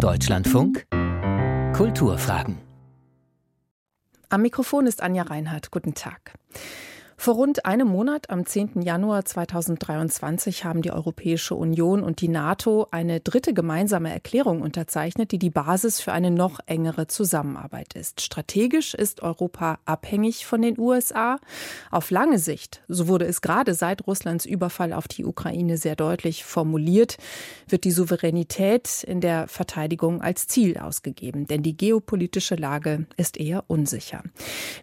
Deutschlandfunk Kulturfragen. Am Mikrofon ist Anja Reinhardt. Guten Tag. Vor rund einem Monat, am 10. Januar 2023, haben die Europäische Union und die NATO eine dritte gemeinsame Erklärung unterzeichnet, die die Basis für eine noch engere Zusammenarbeit ist. Strategisch ist Europa abhängig von den USA. Auf lange Sicht, so wurde es gerade seit Russlands Überfall auf die Ukraine sehr deutlich formuliert, wird die Souveränität in der Verteidigung als Ziel ausgegeben, denn die geopolitische Lage ist eher unsicher.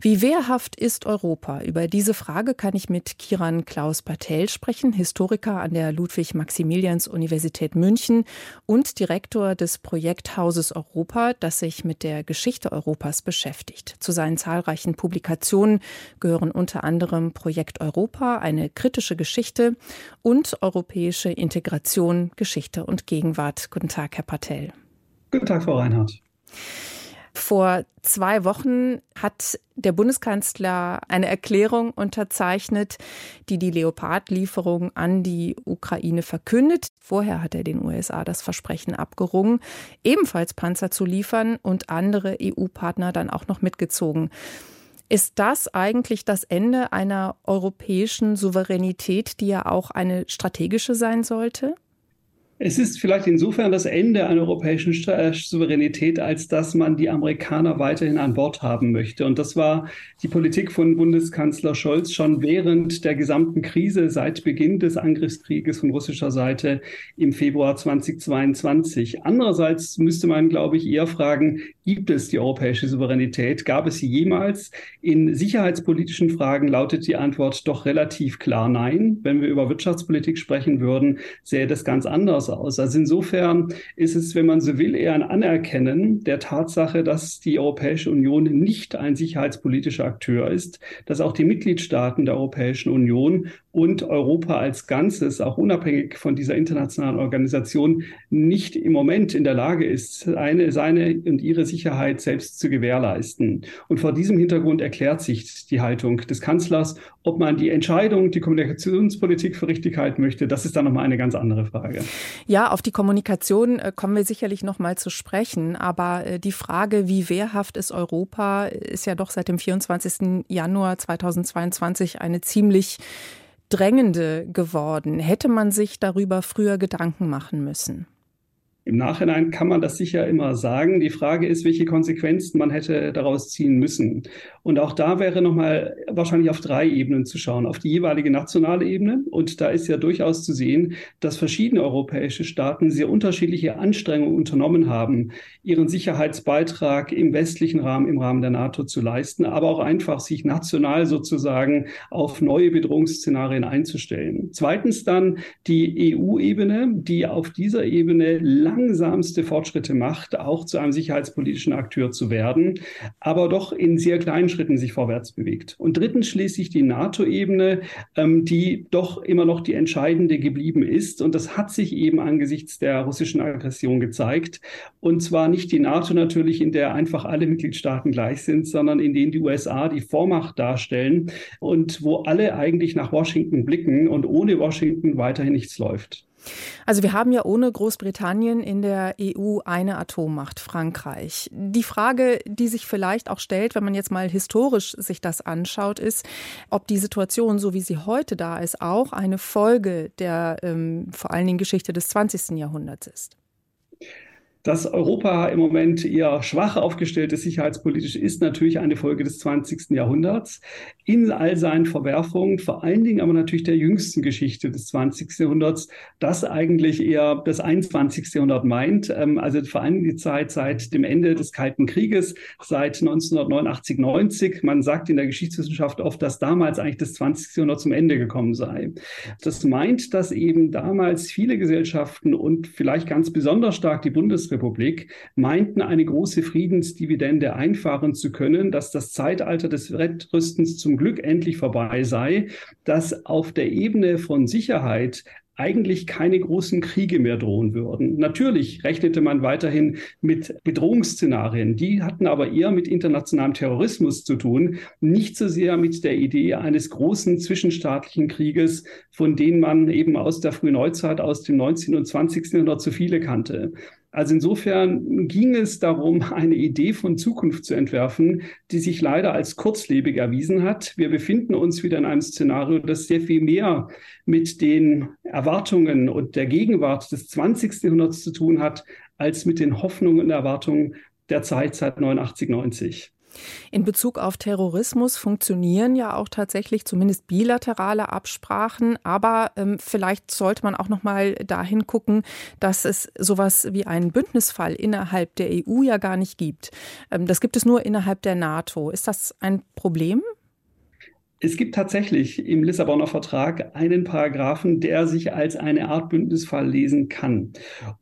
Wie wehrhaft ist Europa über diese Frage Frage kann ich mit Kiran Klaus Patel sprechen, Historiker an der Ludwig-Maximilians-Universität München und Direktor des Projekthauses Europa, das sich mit der Geschichte Europas beschäftigt. Zu seinen zahlreichen Publikationen gehören unter anderem Projekt Europa, eine kritische Geschichte und europäische Integration, Geschichte und Gegenwart. Guten Tag, Herr Patel. Guten Tag, Frau Reinhardt. Vor zwei Wochen hat der Bundeskanzler eine Erklärung unterzeichnet, die die Leopard-Lieferung an die Ukraine verkündet. Vorher hat er den USA das Versprechen abgerungen, ebenfalls Panzer zu liefern und andere EU-Partner dann auch noch mitgezogen. Ist das eigentlich das Ende einer europäischen Souveränität, die ja auch eine strategische sein sollte? Es ist vielleicht insofern das Ende einer europäischen äh, Souveränität, als dass man die Amerikaner weiterhin an Bord haben möchte. Und das war die Politik von Bundeskanzler Scholz schon während der gesamten Krise seit Beginn des Angriffskrieges von russischer Seite im Februar 2022. Andererseits müsste man, glaube ich, eher fragen, gibt es die europäische Souveränität? Gab es sie jemals? In sicherheitspolitischen Fragen lautet die Antwort doch relativ klar nein. Wenn wir über Wirtschaftspolitik sprechen würden, sähe das ganz anders aus. Also insofern ist es, wenn man so will, eher ein Anerkennen der Tatsache, dass die Europäische Union nicht ein sicherheitspolitischer Akteur ist, dass auch die Mitgliedstaaten der Europäischen Union und Europa als Ganzes, auch unabhängig von dieser internationalen Organisation, nicht im Moment in der Lage ist, eine, seine und ihre Sicherheit selbst zu gewährleisten. Und vor diesem Hintergrund erklärt sich die Haltung des Kanzlers. Ob man die Entscheidung, die Kommunikationspolitik für richtig halten möchte, das ist dann nochmal eine ganz andere Frage. Ja, auf die Kommunikation äh, kommen wir sicherlich noch mal zu sprechen. Aber äh, die Frage, wie wehrhaft ist Europa, ist ja doch seit dem 24. Januar 2022 eine ziemlich drängende geworden. Hätte man sich darüber früher Gedanken machen müssen? Im Nachhinein kann man das sicher immer sagen. Die Frage ist, welche Konsequenzen man hätte daraus ziehen müssen. Und auch da wäre nochmal wahrscheinlich auf drei Ebenen zu schauen. Auf die jeweilige nationale Ebene. Und da ist ja durchaus zu sehen, dass verschiedene europäische Staaten sehr unterschiedliche Anstrengungen unternommen haben, ihren Sicherheitsbeitrag im westlichen Rahmen, im Rahmen der NATO zu leisten, aber auch einfach sich national sozusagen auf neue Bedrohungsszenarien einzustellen. Zweitens dann die EU-Ebene, die auf dieser Ebene lang langsamste Fortschritte macht, auch zu einem sicherheitspolitischen Akteur zu werden, aber doch in sehr kleinen Schritten sich vorwärts bewegt. Und drittens schließlich die NATO-Ebene, ähm, die doch immer noch die entscheidende geblieben ist. Und das hat sich eben angesichts der russischen Aggression gezeigt. Und zwar nicht die NATO natürlich, in der einfach alle Mitgliedstaaten gleich sind, sondern in denen die USA die Vormacht darstellen und wo alle eigentlich nach Washington blicken und ohne Washington weiterhin nichts läuft. Also wir haben ja ohne Großbritannien in der EU eine Atommacht, Frankreich. Die Frage, die sich vielleicht auch stellt, wenn man jetzt mal historisch sich das anschaut, ist, ob die Situation, so wie sie heute da ist, auch eine Folge der ähm, vor allen Dingen Geschichte des 20. Jahrhunderts ist. Dass Europa im Moment eher schwach aufgestellt ist, sicherheitspolitisch, ist natürlich eine Folge des 20. Jahrhunderts. In all seinen Verwerfungen, vor allen Dingen aber natürlich der jüngsten Geschichte des 20. Jahrhunderts, das eigentlich eher das 21. Jahrhundert meint. Ähm, also vor allem die Zeit seit dem Ende des Kalten Krieges, seit 1989, 90. Man sagt in der Geschichtswissenschaft oft, dass damals eigentlich das 20. Jahrhundert zum Ende gekommen sei. Das meint, dass eben damals viele Gesellschaften und vielleicht ganz besonders stark die Bundesrepublik Bundesrepublik meinten, eine große Friedensdividende einfahren zu können, dass das Zeitalter des Wettrüstens zum Glück endlich vorbei sei, dass auf der Ebene von Sicherheit eigentlich keine großen Kriege mehr drohen würden. Natürlich rechnete man weiterhin mit Bedrohungsszenarien. Die hatten aber eher mit internationalem Terrorismus zu tun, nicht so sehr mit der Idee eines großen zwischenstaatlichen Krieges, von denen man eben aus der Frühneuzeit, aus dem 19. und 20. Jahrhundert zu viele kannte. Also insofern ging es darum, eine Idee von Zukunft zu entwerfen, die sich leider als kurzlebig erwiesen hat. Wir befinden uns wieder in einem Szenario, das sehr viel mehr mit den Erwartungen und der Gegenwart des 20. Jahrhunderts zu tun hat, als mit den Hoffnungen und Erwartungen der Zeit seit 89, 90. In Bezug auf Terrorismus funktionieren ja auch tatsächlich zumindest bilaterale Absprachen, aber ähm, vielleicht sollte man auch noch mal dahin gucken, dass es sowas wie einen Bündnisfall innerhalb der EU ja gar nicht gibt. Ähm, das gibt es nur innerhalb der NATO. Ist das ein Problem? Es gibt tatsächlich im Lissabonner Vertrag einen Paragraphen, der sich als eine Art Bündnisfall lesen kann.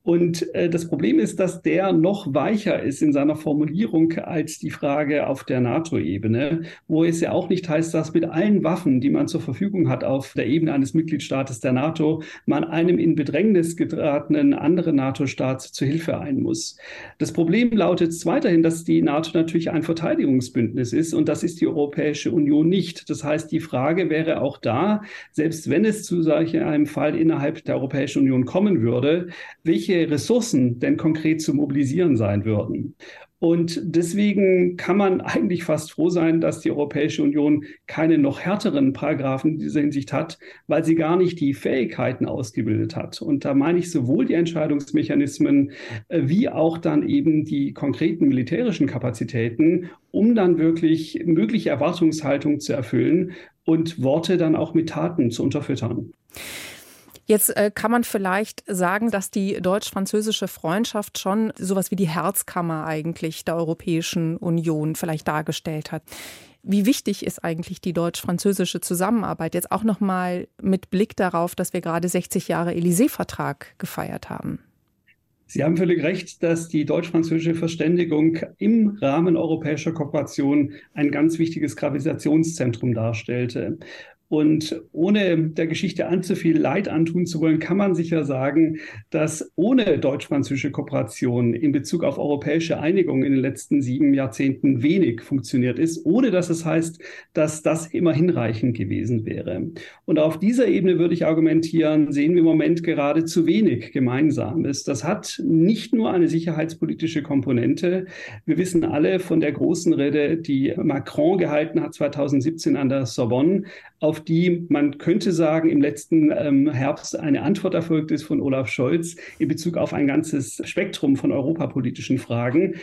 Und äh, das Problem ist, dass der noch weicher ist in seiner Formulierung als die Frage auf der NATO-Ebene, wo es ja auch nicht heißt, dass mit allen Waffen, die man zur Verfügung hat auf der Ebene eines Mitgliedstaates der NATO, man einem in Bedrängnis geratenen anderen NATO-Staat zu Hilfe ein muss. Das Problem lautet weiterhin, dass die NATO natürlich ein Verteidigungsbündnis ist und das ist die Europäische Union nicht. Das heißt, die Frage wäre auch da, selbst wenn es zu solch einem Fall innerhalb der Europäischen Union kommen würde, welche Ressourcen denn konkret zu mobilisieren sein würden. Und deswegen kann man eigentlich fast froh sein, dass die Europäische Union keine noch härteren Paragraphen in dieser Hinsicht hat, weil sie gar nicht die Fähigkeiten ausgebildet hat. Und da meine ich sowohl die Entscheidungsmechanismen äh, wie auch dann eben die konkreten militärischen Kapazitäten, um dann wirklich mögliche Erwartungshaltung zu erfüllen und Worte dann auch mit Taten zu unterfüttern. Jetzt äh, kann man vielleicht sagen, dass die deutsch-französische Freundschaft schon sowas wie die Herzkammer eigentlich der Europäischen Union vielleicht dargestellt hat. Wie wichtig ist eigentlich die deutsch-französische Zusammenarbeit jetzt auch noch mal mit Blick darauf, dass wir gerade 60 Jahre Élysée-Vertrag gefeiert haben? Sie haben völlig recht, dass die deutsch-französische Verständigung im Rahmen europäischer Kooperation ein ganz wichtiges Gravitationszentrum darstellte. Und ohne der Geschichte allzu viel Leid antun zu wollen, kann man sicher sagen, dass ohne deutsch-französische Kooperation in Bezug auf europäische Einigung in den letzten sieben Jahrzehnten wenig funktioniert ist, ohne dass es heißt, dass das immer hinreichend gewesen wäre. Und auf dieser Ebene würde ich argumentieren, sehen wir im Moment gerade zu wenig Gemeinsames. Das hat nicht nur eine sicherheitspolitische Komponente. Wir wissen alle von der großen Rede, die Macron gehalten hat 2017 an der Sorbonne, auf die man könnte sagen, im letzten ähm, Herbst eine Antwort erfolgt ist von Olaf Scholz in Bezug auf ein ganzes Spektrum von europapolitischen Fragen.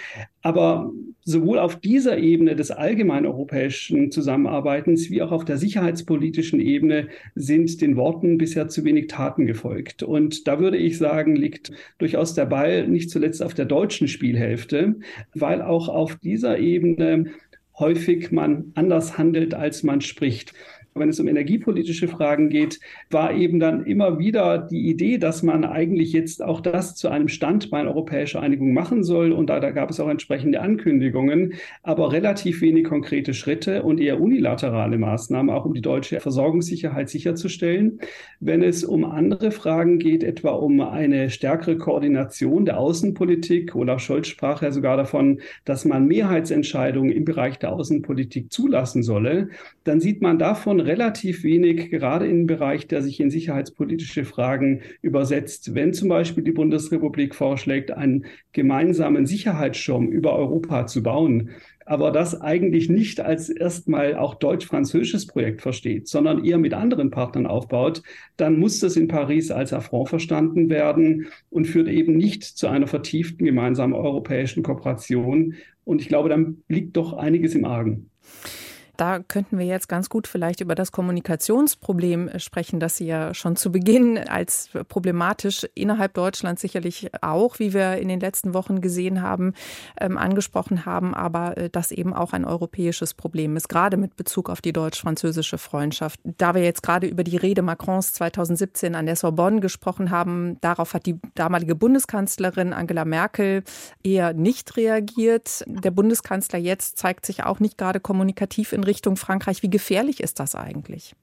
Aber sowohl auf dieser Ebene des allgemeinen europäischen Zusammenarbeitens wie auch auf der sicherheitspolitischen Ebene sind den Worten bisher zu wenig Taten gefolgt. Und da würde ich sagen, liegt durchaus der Ball nicht zuletzt auf der deutschen Spielhälfte, weil auch auf dieser Ebene häufig man anders handelt, als man spricht wenn es um energiepolitische Fragen geht, war eben dann immer wieder die Idee, dass man eigentlich jetzt auch das zu einem Standbein europäischer Einigung machen soll. Und da, da gab es auch entsprechende Ankündigungen, aber relativ wenig konkrete Schritte und eher unilaterale Maßnahmen, auch um die deutsche Versorgungssicherheit sicherzustellen. Wenn es um andere Fragen geht, etwa um eine stärkere Koordination der Außenpolitik, Olaf Scholz sprach ja sogar davon, dass man Mehrheitsentscheidungen im Bereich der Außenpolitik zulassen solle, dann sieht man davon relativ wenig, gerade im Bereich, der sich in sicherheitspolitische Fragen übersetzt. Wenn zum Beispiel die Bundesrepublik vorschlägt, einen gemeinsamen Sicherheitsschirm über Europa zu bauen, aber das eigentlich nicht als erstmal auch deutsch-französisches Projekt versteht, sondern eher mit anderen Partnern aufbaut, dann muss das in Paris als Affront verstanden werden und führt eben nicht zu einer vertieften gemeinsamen europäischen Kooperation. Und ich glaube, dann liegt doch einiges im Argen. Da könnten wir jetzt ganz gut vielleicht über das Kommunikationsproblem sprechen, das Sie ja schon zu Beginn als problematisch innerhalb Deutschlands sicherlich auch, wie wir in den letzten Wochen gesehen haben, ähm, angesprochen haben, aber äh, das eben auch ein europäisches Problem ist, gerade mit Bezug auf die deutsch-französische Freundschaft. Da wir jetzt gerade über die Rede Macrons 2017 an der Sorbonne gesprochen haben, darauf hat die damalige Bundeskanzlerin Angela Merkel eher nicht reagiert. Der Bundeskanzler jetzt zeigt sich auch nicht gerade kommunikativ in in Richtung Frankreich. Wie gefährlich ist das eigentlich?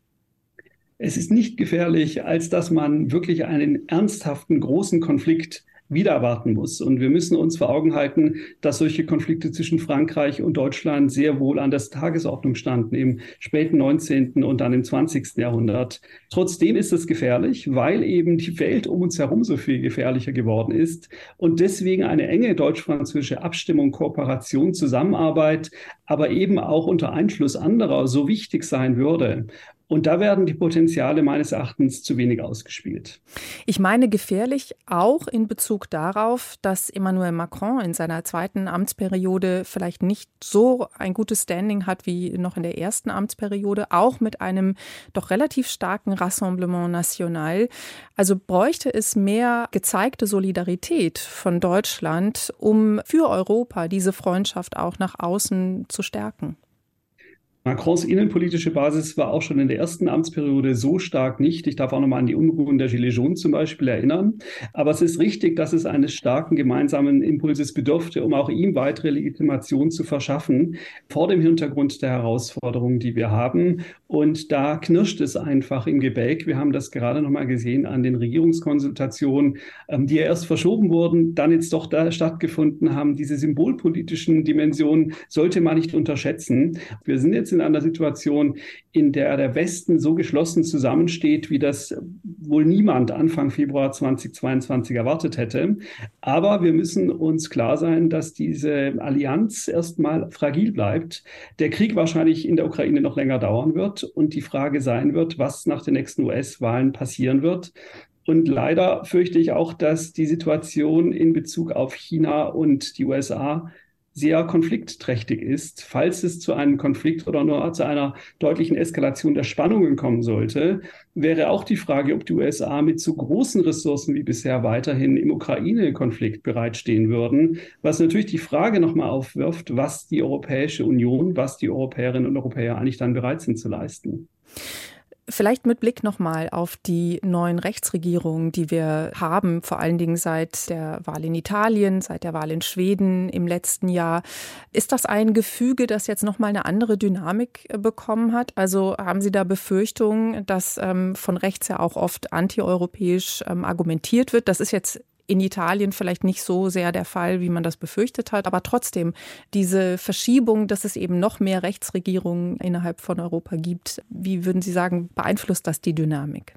Es ist nicht gefährlich, als dass man wirklich einen ernsthaften großen Konflikt wieder erwarten muss. Und wir müssen uns vor Augen halten, dass solche Konflikte zwischen Frankreich und Deutschland sehr wohl an der Tagesordnung standen im späten 19. und dann im 20. Jahrhundert. Trotzdem ist es gefährlich, weil eben die Welt um uns herum so viel gefährlicher geworden ist und deswegen eine enge deutsch-französische Abstimmung, Kooperation, Zusammenarbeit, aber eben auch unter Einschluss anderer so wichtig sein würde. Und da werden die Potenziale meines Erachtens zu wenig ausgespielt. Ich meine gefährlich auch in Bezug darauf, dass Emmanuel Macron in seiner zweiten Amtsperiode vielleicht nicht so ein gutes Standing hat wie noch in der ersten Amtsperiode, auch mit einem doch relativ starken Rassemblement National. Also bräuchte es mehr gezeigte Solidarität von Deutschland, um für Europa diese Freundschaft auch nach außen zu stärken. Macrons innenpolitische Basis war auch schon in der ersten Amtsperiode so stark nicht. Ich darf auch nochmal an die Unruhen der Gilets jaunes zum Beispiel erinnern. Aber es ist richtig, dass es eines starken gemeinsamen Impulses bedurfte, um auch ihm weitere Legitimation zu verschaffen, vor dem Hintergrund der Herausforderungen, die wir haben. Und da knirscht es einfach im Gebälk. Wir haben das gerade nochmal gesehen an den Regierungskonsultationen, ähm, die ja erst verschoben wurden, dann jetzt doch da stattgefunden haben. Diese symbolpolitischen Dimensionen sollte man nicht unterschätzen. Wir sind jetzt jetzt in einer Situation, in der der Westen so geschlossen zusammensteht, wie das wohl niemand Anfang Februar 2022 erwartet hätte. Aber wir müssen uns klar sein, dass diese Allianz erstmal fragil bleibt. Der Krieg wahrscheinlich in der Ukraine noch länger dauern wird und die Frage sein wird, was nach den nächsten US-Wahlen passieren wird. Und leider fürchte ich auch, dass die Situation in Bezug auf China und die USA sehr konfliktträchtig ist. Falls es zu einem Konflikt oder nur zu einer deutlichen Eskalation der Spannungen kommen sollte, wäre auch die Frage, ob die USA mit so großen Ressourcen wie bisher weiterhin im Ukraine-Konflikt bereitstehen würden, was natürlich die Frage nochmal aufwirft, was die Europäische Union, was die Europäerinnen und Europäer eigentlich dann bereit sind zu leisten. Vielleicht mit Blick nochmal auf die neuen Rechtsregierungen, die wir haben, vor allen Dingen seit der Wahl in Italien, seit der Wahl in Schweden im letzten Jahr. Ist das ein Gefüge, das jetzt nochmal eine andere Dynamik äh, bekommen hat? Also haben Sie da Befürchtungen, dass ähm, von rechts ja auch oft antieuropäisch ähm, argumentiert wird? Das ist jetzt in Italien vielleicht nicht so sehr der Fall, wie man das befürchtet hat. Aber trotzdem, diese Verschiebung, dass es eben noch mehr Rechtsregierungen innerhalb von Europa gibt, wie würden Sie sagen, beeinflusst das die Dynamik?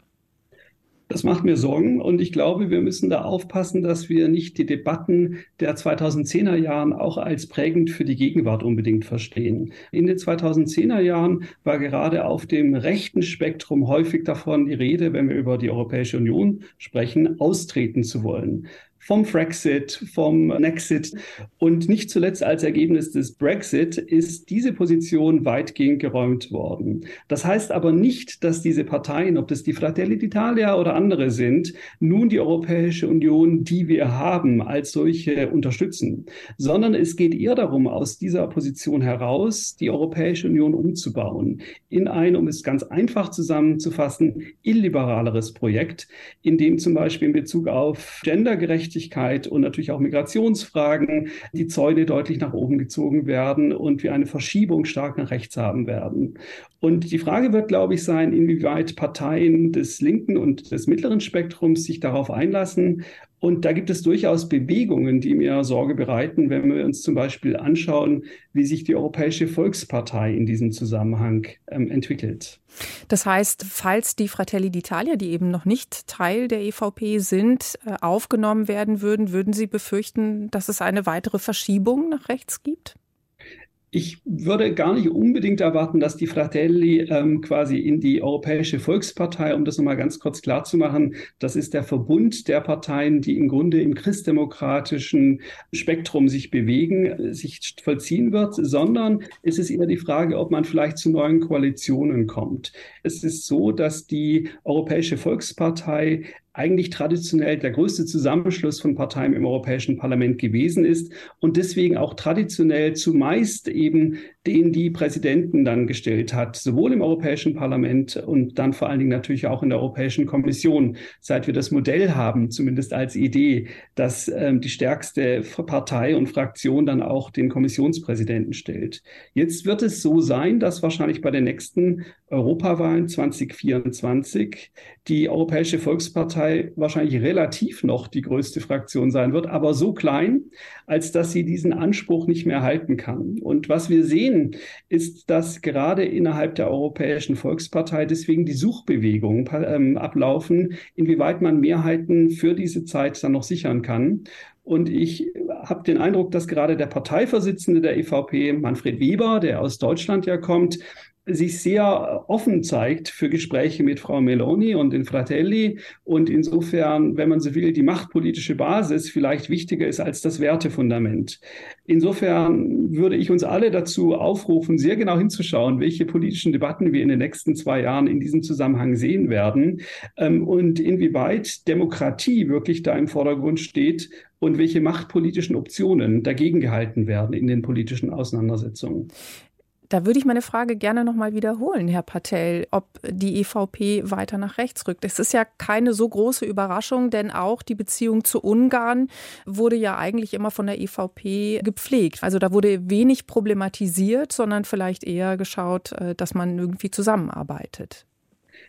Das macht mir Sorgen und ich glaube, wir müssen da aufpassen, dass wir nicht die Debatten der 2010er Jahren auch als prägend für die Gegenwart unbedingt verstehen. In den 2010er Jahren war gerade auf dem rechten Spektrum häufig davon die Rede, wenn wir über die Europäische Union sprechen, austreten zu wollen vom Frexit, vom Nexit und nicht zuletzt als Ergebnis des Brexit ist diese Position weitgehend geräumt worden. Das heißt aber nicht, dass diese Parteien, ob das die Fratelli d'Italia oder andere sind, nun die Europäische Union, die wir haben, als solche unterstützen, sondern es geht eher darum, aus dieser Position heraus die Europäische Union umzubauen in ein, um es ganz einfach zusammenzufassen, illiberaleres Projekt, in dem zum Beispiel in Bezug auf gendergerecht Gerechtigkeit und natürlich auch Migrationsfragen die Zäune deutlich nach oben gezogen werden und wir eine Verschiebung stark nach rechts haben werden. Und die Frage wird, glaube ich, sein, inwieweit Parteien des linken und des mittleren Spektrums sich darauf einlassen und da gibt es durchaus Bewegungen, die mir Sorge bereiten, wenn wir uns zum Beispiel anschauen, wie sich die Europäische Volkspartei in diesem Zusammenhang ähm, entwickelt. Das heißt, falls die Fratelli d'Italia, die eben noch nicht Teil der EVP sind, äh, aufgenommen werden würden, würden Sie befürchten, dass es eine weitere Verschiebung nach rechts gibt? Ich würde gar nicht unbedingt erwarten, dass die Fratelli ähm, quasi in die Europäische Volkspartei, um das nochmal ganz kurz klar zu machen, das ist der Verbund der Parteien, die im Grunde im christdemokratischen Spektrum sich bewegen, sich vollziehen wird, sondern es ist eher die Frage, ob man vielleicht zu neuen Koalitionen kommt. Es ist so, dass die Europäische Volkspartei eigentlich traditionell der größte Zusammenschluss von Parteien im Europäischen Parlament gewesen ist und deswegen auch traditionell zumeist eben den die Präsidenten dann gestellt hat, sowohl im Europäischen Parlament und dann vor allen Dingen natürlich auch in der Europäischen Kommission, seit wir das Modell haben, zumindest als Idee, dass ähm, die stärkste Partei und Fraktion dann auch den Kommissionspräsidenten stellt. Jetzt wird es so sein, dass wahrscheinlich bei den nächsten Europawahlen 2024 die Europäische Volkspartei wahrscheinlich relativ noch die größte Fraktion sein wird, aber so klein, als dass sie diesen Anspruch nicht mehr halten kann. Und was wir sehen, ist, dass gerade innerhalb der Europäischen Volkspartei deswegen die Suchbewegungen ähm, ablaufen, inwieweit man Mehrheiten für diese Zeit dann noch sichern kann. Und ich habe den Eindruck, dass gerade der Parteivorsitzende der EVP, Manfred Weber, der aus Deutschland ja kommt, sich sehr offen zeigt für Gespräche mit Frau Meloni und den Fratelli und insofern, wenn man so will, die machtpolitische Basis vielleicht wichtiger ist als das Wertefundament. Insofern würde ich uns alle dazu aufrufen, sehr genau hinzuschauen, welche politischen Debatten wir in den nächsten zwei Jahren in diesem Zusammenhang sehen werden ähm, und inwieweit Demokratie wirklich da im Vordergrund steht und welche machtpolitischen Optionen dagegen gehalten werden in den politischen Auseinandersetzungen. Da würde ich meine Frage gerne nochmal wiederholen, Herr Patel, ob die EVP weiter nach rechts rückt. Es ist ja keine so große Überraschung, denn auch die Beziehung zu Ungarn wurde ja eigentlich immer von der EVP gepflegt. Also da wurde wenig problematisiert, sondern vielleicht eher geschaut, äh, dass man irgendwie zusammenarbeitet.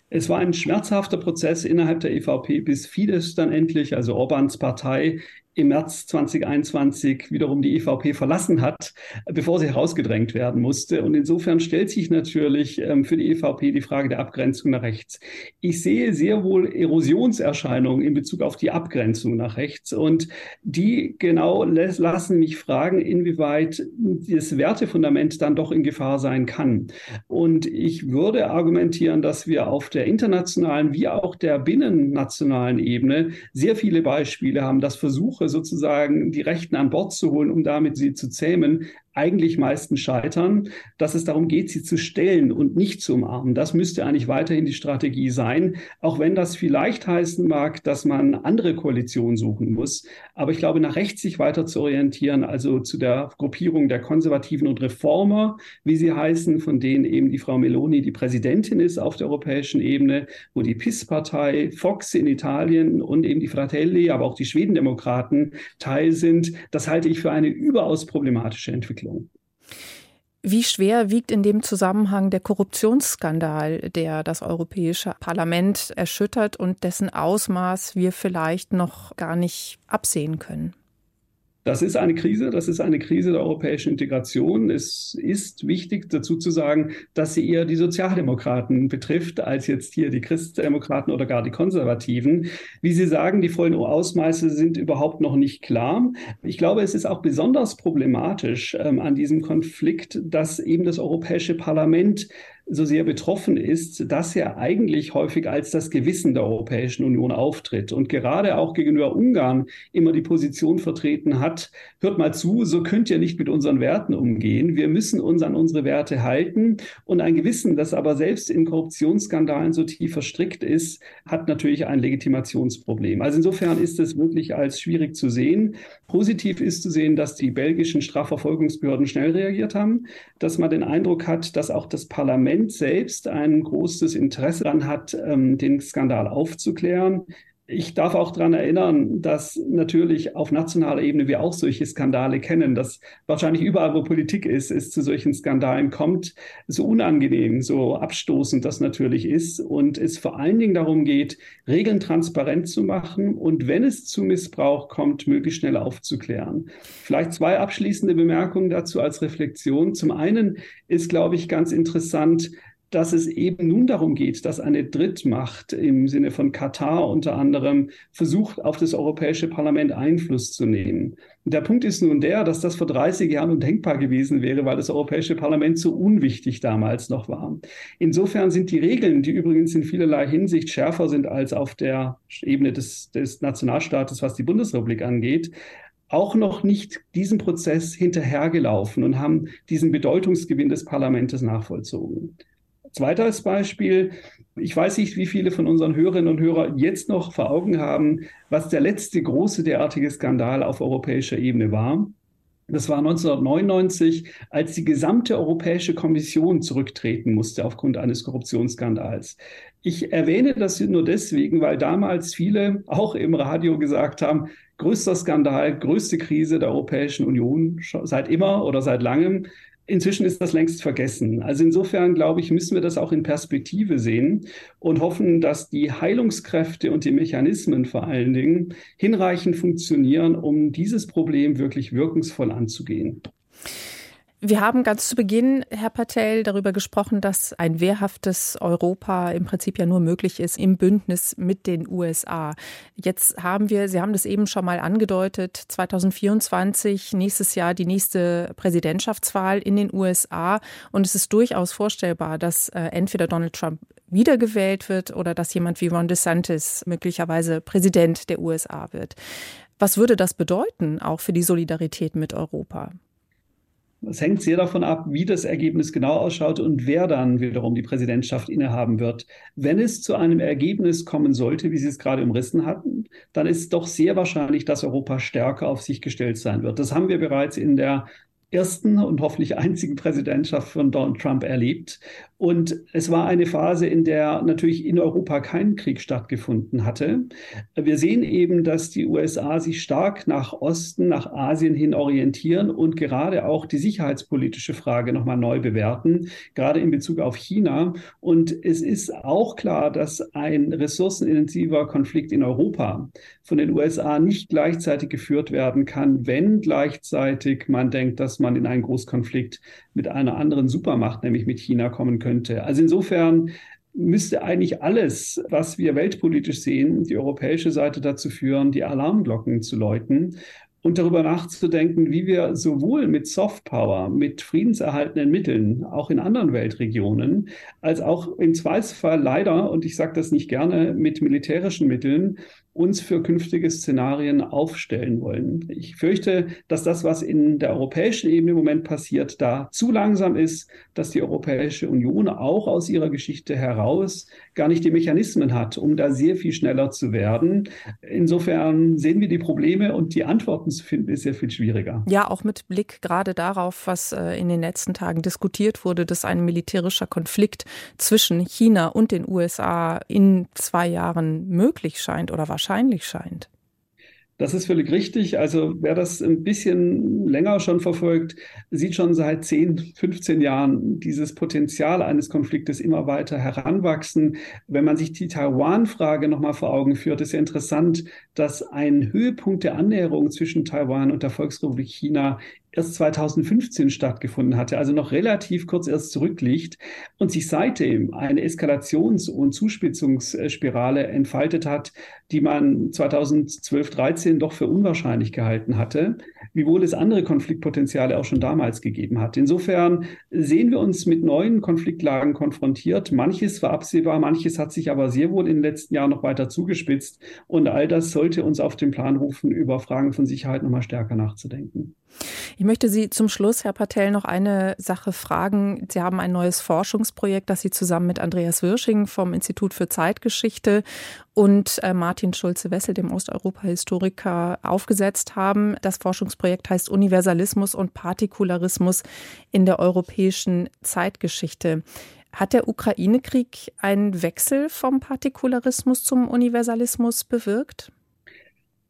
Es war ein schmerzhafter Prozess innerhalb der EVP, bis Fidesz dann endlich, also Orbans Partei, im März 2021 wiederum die EVP verlassen hat, bevor sie herausgedrängt werden musste. Und insofern stellt sich natürlich ähm, für die EVP die Frage der Abgrenzung nach rechts. Ich sehe sehr wohl Erosionserscheinungen in Bezug auf die Abgrenzung nach rechts. Und die genau lassen mich fragen, inwieweit das Wertefundament dann doch in Gefahr sein kann. Und ich würde argumentieren, dass wir auf der internationalen wie auch der binnennationalen Ebene sehr viele Beispiele haben, dass Versuche, Sozusagen die Rechten an Bord zu holen, um damit sie zu zähmen, eigentlich meistens scheitern, dass es darum geht, sie zu stellen und nicht zu umarmen. Das müsste eigentlich weiterhin die Strategie sein, auch wenn das vielleicht heißen mag, dass man andere Koalitionen suchen muss. Aber ich glaube, nach rechts sich weiter zu orientieren, also zu der Gruppierung der Konservativen und Reformer, wie sie heißen, von denen eben die Frau Meloni die Präsidentin ist auf der europäischen Ebene, wo die PIS-Partei, Fox in Italien und eben die Fratelli, aber auch die Schwedendemokraten Teil sind, das halte ich für eine überaus problematische Entwicklung. Entwicklung. Wie schwer wiegt in dem Zusammenhang der Korruptionsskandal, der das Europäische Parlament erschüttert und dessen Ausmaß wir vielleicht noch gar nicht absehen können? Das ist eine Krise, das ist eine Krise der europäischen Integration. Es ist wichtig dazu zu sagen, dass sie eher die Sozialdemokraten betrifft, als jetzt hier die Christdemokraten oder gar die Konservativen. Wie Sie sagen, die vollen Ausmaße sind überhaupt noch nicht klar. Ich glaube, es ist auch besonders problematisch ähm, an diesem Konflikt, dass eben das Europäische Parlament so sehr betroffen ist, dass er eigentlich häufig als das Gewissen der Europäischen Union auftritt und gerade auch gegenüber Ungarn immer die Position vertreten hat, hört mal zu, so könnt ihr nicht mit unseren Werten umgehen. Wir müssen uns an unsere Werte halten und ein Gewissen, das aber selbst in Korruptionsskandalen so tief verstrickt ist, hat natürlich ein Legitimationsproblem. Also insofern ist es wirklich als schwierig zu sehen. Positiv ist zu sehen, dass die belgischen Strafverfolgungsbehörden schnell reagiert haben, dass man den Eindruck hat, dass auch das Parlament Parlament selbst ein großes Interesse daran hat, ähm, den Skandal aufzuklären. Ich darf auch daran erinnern, dass natürlich auf nationaler Ebene wir auch solche Skandale kennen, dass wahrscheinlich überall, wo Politik ist, es zu solchen Skandalen kommt, so unangenehm, so abstoßend das natürlich ist und es vor allen Dingen darum geht, Regeln transparent zu machen und wenn es zu Missbrauch kommt, möglichst schnell aufzuklären. Vielleicht zwei abschließende Bemerkungen dazu als Reflexion. Zum einen ist, glaube ich, ganz interessant, dass es eben nun darum geht, dass eine Drittmacht im Sinne von Katar unter anderem versucht, auf das Europäische Parlament Einfluss zu nehmen. Und der Punkt ist nun der, dass das vor 30 Jahren undenkbar gewesen wäre, weil das Europäische Parlament so unwichtig damals noch war. Insofern sind die Regeln, die übrigens in vielerlei Hinsicht schärfer sind als auf der Ebene des, des Nationalstaates, was die Bundesrepublik angeht, auch noch nicht diesem Prozess hinterhergelaufen und haben diesen Bedeutungsgewinn des Parlaments nachvollzogen. Zweites Beispiel. Ich weiß nicht, wie viele von unseren Hörerinnen und Hörern jetzt noch vor Augen haben, was der letzte große derartige Skandal auf europäischer Ebene war. Das war 1999, als die gesamte Europäische Kommission zurücktreten musste aufgrund eines Korruptionsskandals. Ich erwähne das nur deswegen, weil damals viele auch im Radio gesagt haben, größter Skandal, größte Krise der Europäischen Union seit immer oder seit langem. Inzwischen ist das längst vergessen. Also insofern, glaube ich, müssen wir das auch in Perspektive sehen und hoffen, dass die Heilungskräfte und die Mechanismen vor allen Dingen hinreichend funktionieren, um dieses Problem wirklich wirkungsvoll anzugehen. Wir haben ganz zu Beginn, Herr Patel, darüber gesprochen, dass ein wehrhaftes Europa im Prinzip ja nur möglich ist im Bündnis mit den USA. Jetzt haben wir, Sie haben das eben schon mal angedeutet, 2024, nächstes Jahr die nächste Präsidentschaftswahl in den USA. Und es ist durchaus vorstellbar, dass äh, entweder Donald Trump wiedergewählt wird oder dass jemand wie Ron DeSantis möglicherweise Präsident der USA wird. Was würde das bedeuten, auch für die Solidarität mit Europa? Es hängt sehr davon ab, wie das Ergebnis genau ausschaut und wer dann wiederum die Präsidentschaft innehaben wird. Wenn es zu einem Ergebnis kommen sollte, wie Sie es gerade umrissen hatten, dann ist doch sehr wahrscheinlich, dass Europa stärker auf sich gestellt sein wird. Das haben wir bereits in der ersten und hoffentlich einzigen Präsidentschaft von Donald Trump erlebt. Und es war eine Phase, in der natürlich in Europa kein Krieg stattgefunden hatte. Wir sehen eben, dass die USA sich stark nach Osten, nach Asien hin orientieren und gerade auch die sicherheitspolitische Frage nochmal neu bewerten, gerade in Bezug auf China. Und es ist auch klar, dass ein ressourcenintensiver Konflikt in Europa von den USA nicht gleichzeitig geführt werden kann, wenn gleichzeitig man denkt, dass man in einen Großkonflikt mit einer anderen Supermacht, nämlich mit China, kommen könnte. Also insofern müsste eigentlich alles, was wir weltpolitisch sehen, die europäische Seite dazu führen, die Alarmglocken zu läuten und darüber nachzudenken, wie wir sowohl mit Softpower, mit friedenserhaltenden Mitteln, auch in anderen Weltregionen, als auch im Zweifelsfall leider, und ich sage das nicht gerne, mit militärischen Mitteln uns für künftige Szenarien aufstellen wollen. Ich fürchte, dass das, was in der europäischen Ebene im Moment passiert, da zu langsam ist, dass die Europäische Union auch aus ihrer Geschichte heraus gar nicht die Mechanismen hat, um da sehr viel schneller zu werden. Insofern sehen wir die Probleme und die Antworten zu finden ist sehr viel schwieriger. Ja, auch mit Blick gerade darauf, was äh, in den letzten Tagen diskutiert wurde, dass ein militärischer Konflikt zwischen China und den USA in zwei Jahren möglich scheint oder wahrscheinlich wahrscheinlich scheint. Das ist völlig richtig. Also wer das ein bisschen länger schon verfolgt, sieht schon seit 10, 15 Jahren dieses Potenzial eines Konfliktes immer weiter heranwachsen. Wenn man sich die Taiwan-Frage nochmal vor Augen führt, ist ja interessant, dass ein Höhepunkt der Annäherung zwischen Taiwan und der Volksrepublik China erst 2015 stattgefunden hatte, also noch relativ kurz erst zurückliegt und sich seitdem eine Eskalations- und Zuspitzungsspirale entfaltet hat, die man 2012, 13 doch für unwahrscheinlich gehalten hatte, wiewohl es andere Konfliktpotenziale auch schon damals gegeben hat. Insofern sehen wir uns mit neuen Konfliktlagen konfrontiert. Manches war absehbar, manches hat sich aber sehr wohl in den letzten Jahren noch weiter zugespitzt und all das sollte uns auf den Plan rufen, über Fragen von Sicherheit nochmal stärker nachzudenken. Ich möchte Sie zum Schluss, Herr Patel, noch eine Sache fragen. Sie haben ein neues Forschungsprojekt, das Sie zusammen mit Andreas Wirsching vom Institut für Zeitgeschichte und äh, Martin Schulze-Wessel, dem Osteuropa-Historiker, aufgesetzt haben. Das Forschungsprojekt heißt Universalismus und Partikularismus in der europäischen Zeitgeschichte. Hat der Ukraine-Krieg einen Wechsel vom Partikularismus zum Universalismus bewirkt?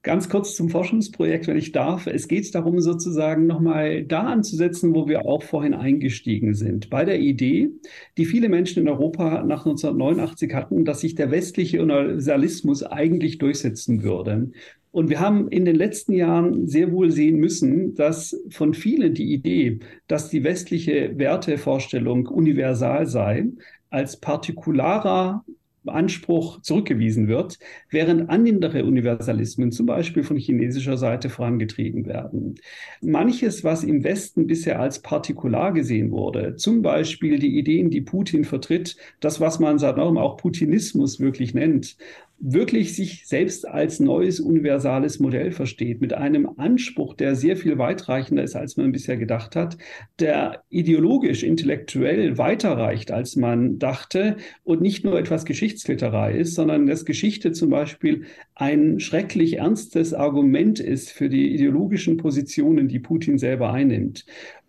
Ganz kurz zum Forschungsprojekt, wenn ich darf. Es geht darum, sozusagen nochmal da anzusetzen, wo wir auch vorhin eingestiegen sind. Bei der Idee, die viele Menschen in Europa nach 1989 hatten, dass sich der westliche Universalismus eigentlich durchsetzen würde. Und wir haben in den letzten Jahren sehr wohl sehen müssen, dass von vielen die Idee, dass die westliche Wertevorstellung universal sei, als partikularer Anspruch zurückgewiesen wird, während andere Universalismen zum Beispiel von chinesischer Seite vorangetrieben werden. Manches, was im Westen bisher als partikular gesehen wurde, zum Beispiel die Ideen, die Putin vertritt, das, was man seit auch Putinismus wirklich nennt, wirklich sich selbst als neues universales Modell versteht, mit einem Anspruch, der sehr viel weitreichender ist, als man bisher gedacht hat, der ideologisch, intellektuell weiterreicht, als man dachte und nicht nur etwas Geschichtsklitterei ist, sondern dass Geschichte zum Beispiel ein schrecklich ernstes Argument ist für die ideologischen Positionen, die Putin selber einnimmt.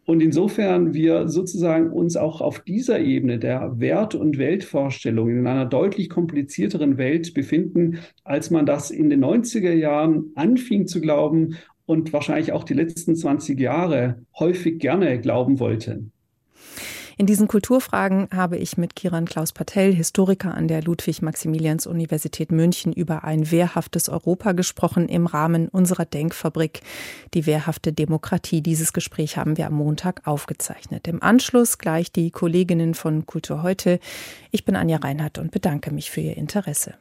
Und insofern wir sozusagen uns auch auf dieser Ebene der Wert- und Weltvorstellungen in einer deutlich komplizierteren Welt befinden, als man das in den 90er Jahren anfing zu glauben und wahrscheinlich auch die letzten 20 Jahre häufig gerne glauben wollte. In diesen Kulturfragen habe ich mit Kiran Klaus Patel, Historiker an der Ludwig-Maximilians-Universität München, über ein wehrhaftes Europa gesprochen im Rahmen unserer Denkfabrik, die wehrhafte Demokratie. Dieses Gespräch haben wir am Montag aufgezeichnet. Im Anschluss gleich die Kolleginnen von Kultur heute. Ich bin Anja Reinhardt und bedanke mich für Ihr Interesse.